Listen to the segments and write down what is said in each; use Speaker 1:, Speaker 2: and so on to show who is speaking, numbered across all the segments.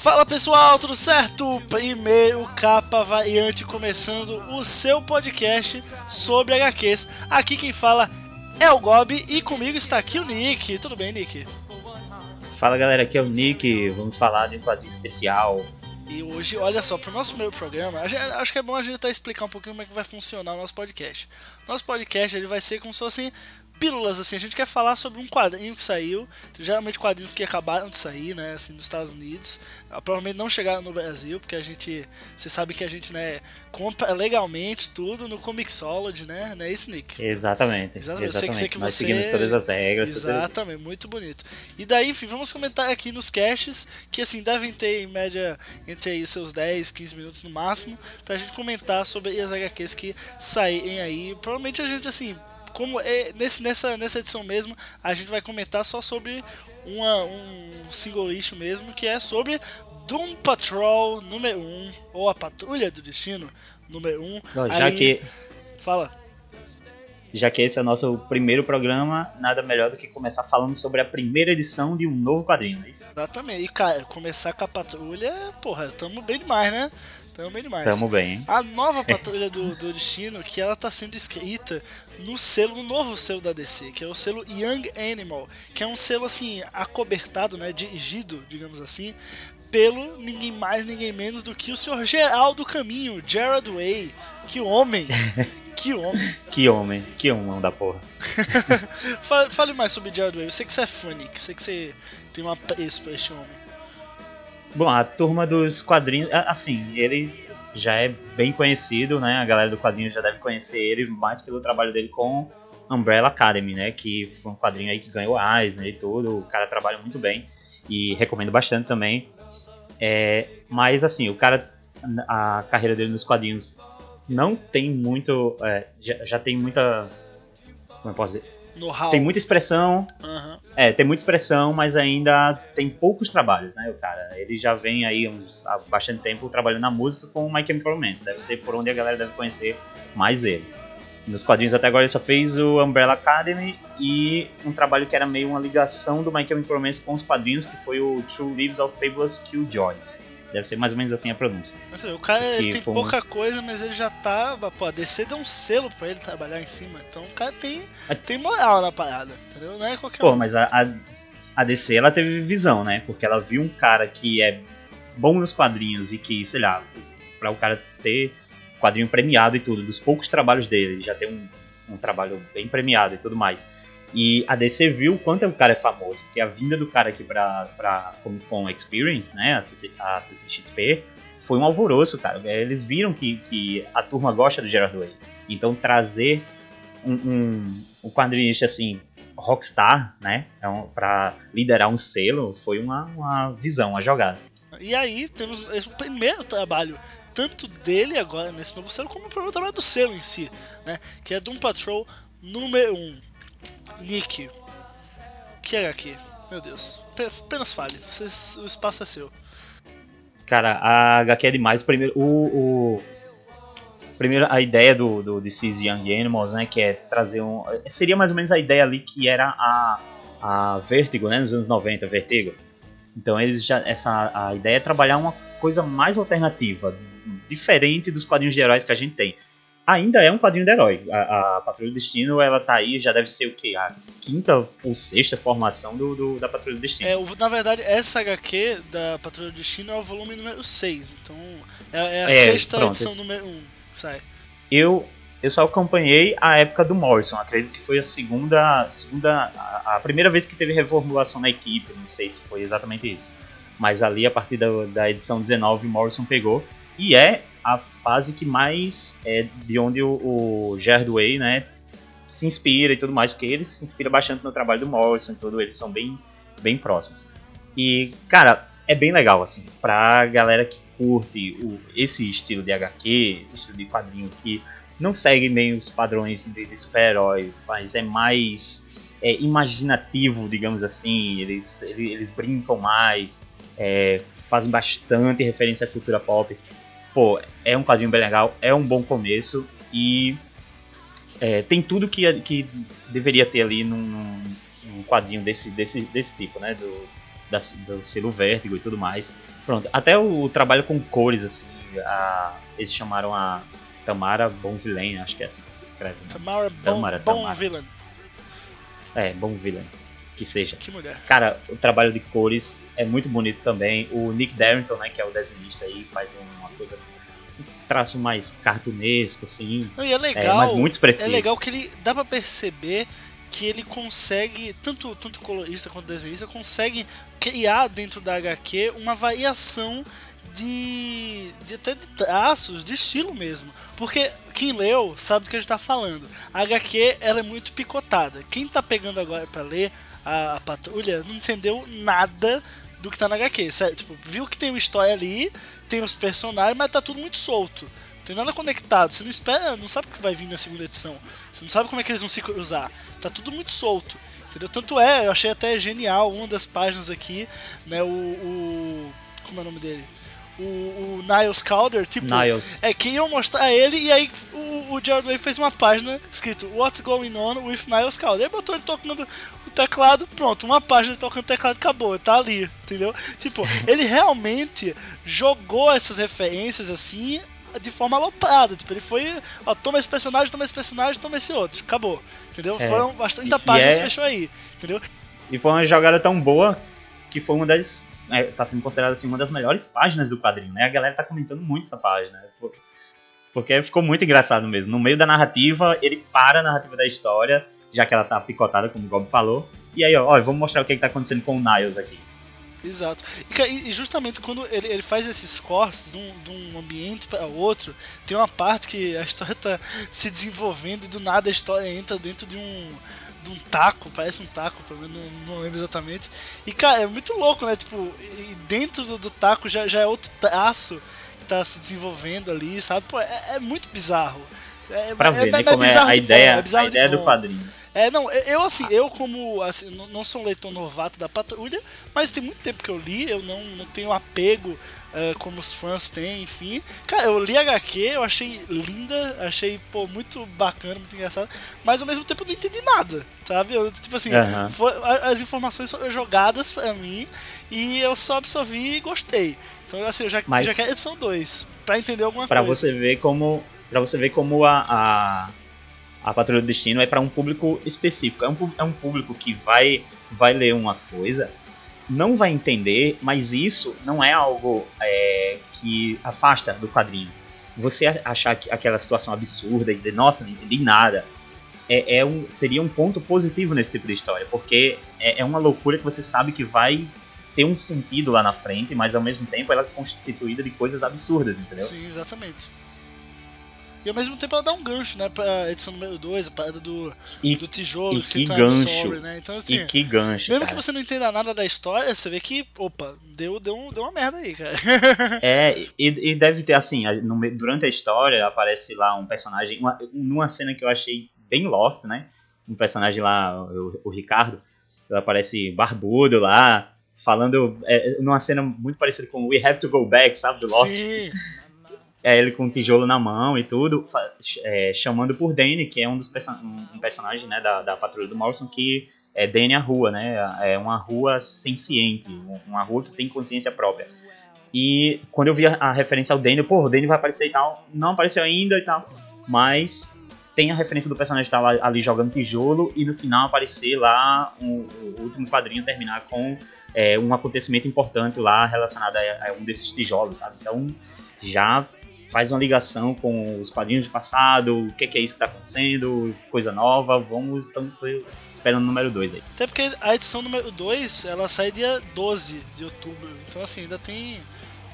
Speaker 1: Fala pessoal, tudo certo? Primeiro Capa Variante começando o seu podcast sobre HQs. Aqui quem fala é o Gob e comigo está aqui o Nick. Tudo bem, Nick?
Speaker 2: Fala galera, aqui é o Nick. Vamos falar de um quadrinho especial.
Speaker 1: E hoje, olha só, para o nosso primeiro programa, acho que é bom a gente até explicar um pouquinho como é que vai funcionar o nosso podcast. Nosso podcast ele vai ser como se fosse pílulas, assim, a gente quer falar sobre um quadrinho que saiu, geralmente quadrinhos que acabaram de sair, né, assim, nos Estados Unidos, ah, provavelmente não chegaram no Brasil, porque a gente, você sabe que a gente, né, compra legalmente tudo no Comixology, né, não é isso, Nick?
Speaker 2: Exatamente, exatamente, eu sei que, sei que Nós você... seguimos todas as regras.
Speaker 1: Exatamente, tudo... muito bonito. E daí, enfim, vamos comentar aqui nos caches, que, assim, devem ter, em média, entre aí seus 10, 15 minutos no máximo, pra gente comentar sobre as HQs que saírem aí, provavelmente a gente, assim, como é, nesse, nessa, nessa edição mesmo, a gente vai comentar só sobre uma, um single issue mesmo, que é sobre Doom Patrol número 1, ou a Patrulha do Destino número 1.
Speaker 2: Não, já Aí, que.
Speaker 1: Fala.
Speaker 2: Já que esse é o nosso primeiro programa, nada melhor do que começar falando sobre a primeira edição de um novo quadrinho, é isso?
Speaker 1: Exatamente. E, cara, começar com a patrulha, porra, tamo bem demais, né? Tamo bem demais.
Speaker 2: Tamo bem, hein?
Speaker 1: A nova Patrulha do, do Destino, que ela tá sendo escrita no selo, no novo selo da DC, que é o selo Young Animal, que é um selo, assim, acobertado, né, dirigido, digamos assim, pelo ninguém mais, ninguém menos do que o senhor Geraldo Caminho, Gerard Way. Que homem! Que homem!
Speaker 2: que homem, que homem da porra.
Speaker 1: fale, fale, mais sobre Gerard Way. Eu sei que você é fã, Nick. Sei que você tem um apreço pra este homem.
Speaker 2: Bom, a turma dos quadrinhos, assim, ele já é bem conhecido, né? A galera do quadrinho já deve conhecer ele mais pelo trabalho dele com Umbrella Academy, né? Que foi um quadrinho aí que ganhou Eisner e tudo. O cara trabalha muito bem e recomendo bastante também. É, mas assim, o cara, a carreira dele nos quadrinhos não tem muito, é, já, já tem muita, como eu posso dizer, tem muita expressão. Uhum. É, tem muita expressão, mas ainda tem poucos trabalhos, né, o cara? Ele já vem aí uns, há bastante tempo trabalhando na música com o My Chemical Romance. Deve ser por onde a galera deve conhecer mais ele. Nos quadrinhos até agora ele só fez o Umbrella Academy e um trabalho que era meio uma ligação do My Chemical Romance com os quadrinhos, que foi o True Lives of Fabulous Killjoys Deve ser mais ou menos assim a pronúncia.
Speaker 1: o cara tem pouca coisa, mas ele já tá. Pô, a DC deu um selo pra ele trabalhar em cima. Então o cara tem, tem moral na parada, entendeu? Não é qualquer
Speaker 2: Pô, um. mas a, a, a, DC ela teve visão, né? Porque ela viu um cara que é bom nos quadrinhos e que, sei lá, pra o cara ter quadrinho premiado e tudo, dos poucos trabalhos dele, já tem um, um trabalho bem premiado e tudo mais e a DC viu o quanto o cara é famoso, porque a vinda do cara aqui pra, pra Comic Con Experience, né, a, CC, a CCXP, foi um alvoroço, cara. Eles viram que, que a turma gosta do Gerard Way. Então trazer um, um, um quadrinista assim, rockstar, né, é um, pra liderar um selo, foi uma, uma visão, uma jogada.
Speaker 1: E aí temos o primeiro trabalho tanto dele agora nesse novo selo, como o primeiro trabalho do selo em si, né? Que é Doom Patrol número 1. Nick. Que HQ? Meu Deus. Apenas fale. o espaço é seu.
Speaker 2: Cara, a HQ é demais. Primeiro, o, o primeiro a ideia do, do This Young Animals, né, que é trazer um, seria mais ou menos a ideia ali que era a, a Vertigo, né, nos anos 90, Vertigo. Então eles já essa a ideia é trabalhar uma coisa mais alternativa, diferente dos quadrinhos de heróis que a gente tem ainda é um quadrinho de herói. A, a Patrulha do Destino, ela tá aí, já deve ser o que? A quinta ou sexta formação do, do, da Patrulha do Destino.
Speaker 1: É, na verdade, essa HQ da Patrulha do Destino é o volume número 6. Então, é, é a é, sexta pronto, edição esse... número 1 que sai.
Speaker 2: Eu, eu só acompanhei a época do Morrison. Acredito que foi a segunda. segunda a, a primeira vez que teve reformulação na equipe. Não sei se foi exatamente isso. Mas ali, a partir da, da edição 19, Morrison pegou. E é a fase que mais é de onde o, o Gerard Way, né, se inspira e tudo mais, porque ele se inspira bastante no trabalho do Morrison e tudo, eles são bem, bem próximos. E, cara, é bem legal, assim, pra galera que curte o, esse estilo de HQ, esse estilo de quadrinho que não segue meio os padrões de, de super-herói, mas é mais é, imaginativo, digamos assim, eles, eles, eles brincam mais, é, fazem bastante referência à cultura pop pô, é um quadrinho bem legal, é um bom começo e é, tem tudo que, que deveria ter ali num, num, quadrinho desse, desse, desse tipo, né? Do, da, do selo Vértigo e tudo mais. Pronto, até o, o trabalho com cores, assim, a, eles chamaram a Tamara Bonvillain, acho que é assim que se escreve. Né?
Speaker 1: Tamara, Tamara bon, Bonvillain.
Speaker 2: É, Bonvillain. Que seja.
Speaker 1: Que mulher.
Speaker 2: Cara, o trabalho de cores é muito bonito também. O Nick Darrington, né, que é o desenhista aí, faz uma coisa um traço mais cartunesco, assim.
Speaker 1: Não, e é legal. É, mas muito expressivo. É legal que ele dá para perceber que ele consegue, tanto, tanto colorista quanto desenhista, consegue criar dentro da HQ uma variação de, de até de traços, de estilo mesmo. Porque quem leu sabe do que a gente está falando. A HQ ela é muito picotada. Quem está pegando agora para ler a, a, patrulha não entendeu nada do que está na HQ. Sério, tipo, viu que tem uma história ali, tem os personagens, mas tá tudo muito solto. Não tem nada conectado. Você não espera, não sabe o que vai vir na segunda edição. Você não sabe como é que eles vão se cruzar. Tá tudo muito solto. Entendeu? Tanto é, eu achei até genial uma das páginas aqui, né? O. o como é o nome dele? O, o Niles Calder, tipo,
Speaker 2: Niles.
Speaker 1: é, queriam mostrar ele e aí o, o Jared Way fez uma página escrito What's Going On with Niles Calder. Aí botou ele tocando o teclado, pronto, uma página tocando teclado acabou, tá ali, entendeu? Tipo, ele realmente jogou essas referências assim de forma aloprada. Tipo, ele foi, ó, toma esse personagem, toma esse personagem, toma esse outro. Acabou. Entendeu? É. Foram bastante páginas é... fechou aí. Entendeu?
Speaker 2: E foi uma jogada tão boa que foi uma das. É, tá sendo considerada assim, uma das melhores páginas do quadrinho, né? A galera tá comentando muito essa página. Né? Porque ficou muito engraçado mesmo. No meio da narrativa, ele para a narrativa da história, já que ela tá picotada, como o Gob falou. E aí, ó, ó vamos mostrar o que, é que tá acontecendo com o Niles aqui.
Speaker 1: Exato. E, justamente quando ele, ele faz esses cortes de um, de um ambiente para outro, tem uma parte que a história tá se desenvolvendo e do nada a história entra dentro de um, de um taco, parece um taco, pelo menos não, não lembro exatamente. E cara, é muito louco, né? Tipo, e dentro do, do taco já, já é outro traço que tá se desenvolvendo ali, sabe? Pô, é, é muito bizarro. É,
Speaker 2: pra ver, é, né, é, como é a ideia, a ideia do quadrinho.
Speaker 1: É, não, eu assim, eu como assim, não sou um leitor novato da Patrulha, mas tem muito tempo que eu li, eu não, não tenho apego uh, como os fãs têm, enfim. Cara, eu li HQ, eu achei linda, achei, pô, muito bacana, muito engraçado, mas ao mesmo tempo eu não entendi nada, sabe? Eu, tipo assim, uhum. foi, as informações foram jogadas pra mim e eu só absorvi e gostei. Então, assim, eu já, mas... já quero edição 2, pra entender alguma
Speaker 2: pra
Speaker 1: coisa.
Speaker 2: Pra você ver como. Pra você ver como a, a a Patrulha do Destino é para um público específico. É um, é um público que vai, vai ler uma coisa, não vai entender, mas isso não é algo é, que afasta do quadrinho. Você achar que aquela situação absurda e dizer, nossa, não entendi nada, é, é um, seria um ponto positivo nesse tipo de história, porque é, é uma loucura que você sabe que vai ter um sentido lá na frente, mas ao mesmo tempo ela é constituída de coisas absurdas, entendeu?
Speaker 1: Sim, exatamente. E ao mesmo tempo ela dá um gancho, né, pra edição número 2, a parada do,
Speaker 2: e,
Speaker 1: do tijolo,
Speaker 2: e que gancho, sorry,
Speaker 1: né?
Speaker 2: Então, assim, e que gancho,
Speaker 1: mesmo
Speaker 2: cara.
Speaker 1: que você não entenda nada da história, você vê que, opa, deu, deu, um, deu uma merda aí, cara.
Speaker 2: é, e, e deve ter, assim, no, durante a história aparece lá um personagem, uma, numa cena que eu achei bem lost, né? Um personagem lá, o, o Ricardo, ele aparece barbudo lá, falando é, numa cena muito parecida com We Have to Go Back, sabe, do Lost.
Speaker 1: Sim
Speaker 2: é ele com um tijolo na mão e tudo, é, chamando por Danny, que é um dos um personagem né, da, da patrulha do Morrison, que é Danny a rua, né? É uma rua senciente, uma rua que tem consciência própria. E quando eu vi a, a referência ao Danny, pô, o Danny vai aparecer e tal, não apareceu ainda e tal, mas tem a referência do personagem estar lá, ali jogando tijolo e no final aparecer lá um, o último quadrinho terminar com é, um acontecimento importante lá relacionado a, a um desses tijolos, sabe? Então já faz uma ligação com os quadrinhos do passado, o que, que é isso que está acontecendo, coisa nova, vamos, estamos esperando o número 2 aí.
Speaker 1: Até porque a edição número 2, ela sai dia 12 de outubro, então assim, ainda tem...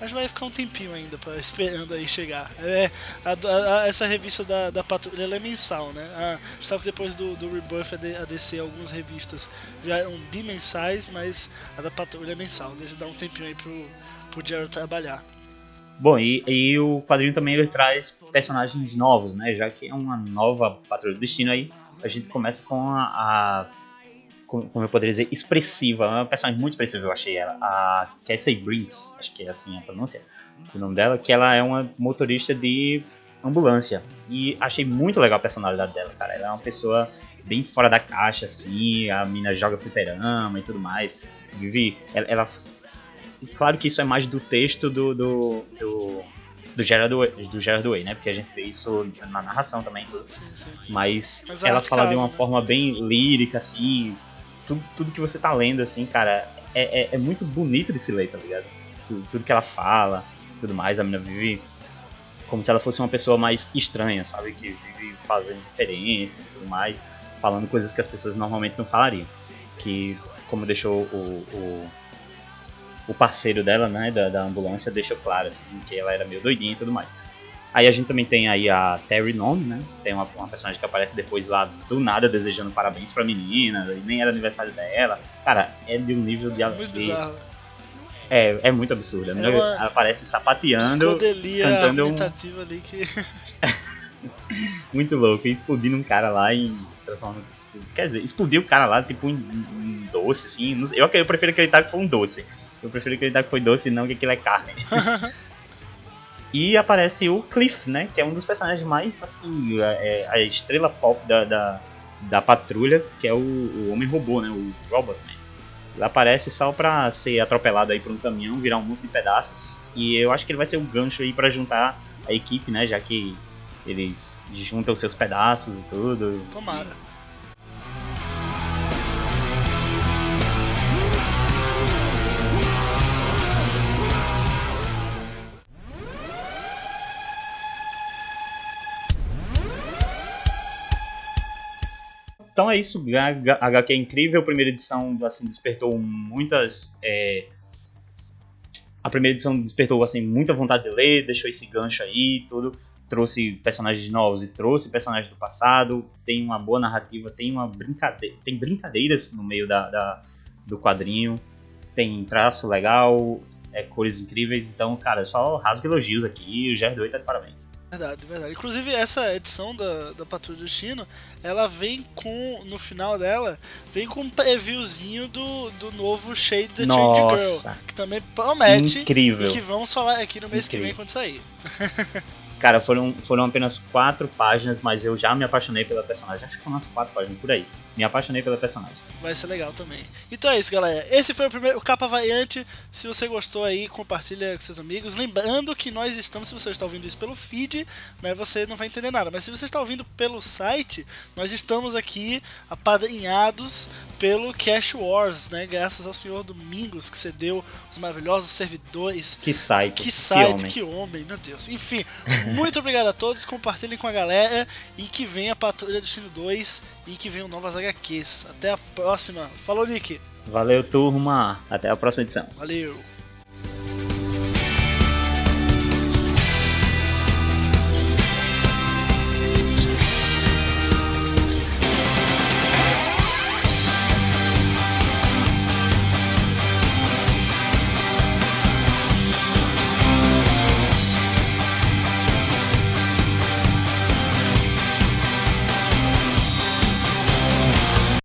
Speaker 1: Acho que vai ficar um tempinho ainda pra, esperando aí chegar. É, a, a, essa revista da, da Patrulha ela é mensal, né? A, sabe que depois do, do Rebirth a DC, algumas revistas já eram bimensais, mas a da Patrulha é mensal. Deixa eu dar um tempinho aí pro, pro Jared trabalhar.
Speaker 2: Bom, e, e, o quadrinho também ele traz personagens novos, né? Já que é uma nova Patrulha do Destino aí, a gente começa com a, a como eu poderia dizer, expressiva, uma personagem muito expressiva eu achei ela, a Cassie Brinks, acho que é assim a pronúncia, o nome dela, que ela é uma motorista de ambulância. E achei muito legal a personalidade dela, cara. Ela é uma pessoa bem fora da caixa, assim, a mina joga fliperama e tudo mais. Vivi, ela, ela, Claro que isso é mais do texto do. do, do do Gerard, Way, do Gerard Way, né? Porque a gente vê isso na narração também. Sim, sim. Mas, Mas ela fala casa, de uma né? forma bem lírica, assim. Tudo, tudo que você tá lendo, assim, cara, é, é, é muito bonito de se ler, tá ligado? Tudo, tudo que ela fala, tudo mais, a menina vive como se ela fosse uma pessoa mais estranha, sabe? Que vive fazendo referências e tudo mais, falando coisas que as pessoas normalmente não falariam. Que, como deixou o, o, o parceiro dela, né, da, da ambulância, deixou claro, assim, que ela era meio doidinha e tudo mais. Aí a gente também tem aí a Terry Nome, né? Tem uma, uma, personagem que aparece depois lá do nada desejando parabéns pra menina, e nem era aniversário dela. Cara, é de um nível de.
Speaker 1: Muito bizarro.
Speaker 2: É, é muito absurdo. É ela aparece sapateando.
Speaker 1: cantando um... ali que.
Speaker 2: muito louco. E explodindo um cara lá e transformando. Quer dizer, explodiu o cara lá, tipo um, um doce, assim. Eu, eu prefiro acreditar que foi um doce. Eu prefiro acreditar que foi doce não que aquilo é carne. e aparece o Cliff, né? Que é um dos personagens mais, assim, a, é, a estrela pop da, da, da patrulha, que é o, o Homem Robô, né? O Robot Man. Ele aparece só pra ser atropelado aí por um caminhão, virar um monte de pedaços. E eu acho que ele vai ser um gancho aí para juntar a equipe, né? Já que eles juntam seus pedaços e tudo.
Speaker 1: Tomara.
Speaker 2: Então é isso, a HQ é incrível, a primeira edição assim, despertou muitas. É... A primeira edição despertou assim, muita vontade de ler, deixou esse gancho aí, tudo. Trouxe personagens novos e trouxe personagens do passado, tem uma boa narrativa, tem uma brincadeira. Tem brincadeiras no meio da, da do quadrinho, tem traço legal, é, cores incríveis, então, cara, só rasgo elogios aqui, o Jared 8 tá de parabéns.
Speaker 1: Verdade, verdade. Inclusive, essa edição da, da Patrulha do Destino, ela vem com, no final dela, vem com um previewzinho do, do novo Shade the Change Girl. Que também promete.
Speaker 2: Incrível.
Speaker 1: E que vamos falar aqui no mês Incrível. que vem quando sair.
Speaker 2: Cara, foram, foram apenas quatro páginas, mas eu já me apaixonei pela personagem. Acho que foram umas quatro páginas por aí. Me apaixonei pela personagem.
Speaker 1: Vai ser legal também. Então é isso, galera. Esse foi o primeiro o capa variante. Se você gostou aí, compartilha com seus amigos. Lembrando que nós estamos, se você está ouvindo isso pelo feed, né, você não vai entender nada. Mas se você está ouvindo pelo site, nós estamos aqui apadrinhados pelo Cash Wars, né? Graças ao senhor Domingos que cedeu os maravilhosos servidores.
Speaker 2: Que site.
Speaker 1: Que site, que homem, que homem meu Deus. Enfim, muito obrigado a todos, compartilhem com a galera e que venha a Patrulha do Destino 2 e que venham novas HQs. Até a próxima. Falou, Nick.
Speaker 2: Valeu, turma. Até a próxima edição.
Speaker 1: Valeu.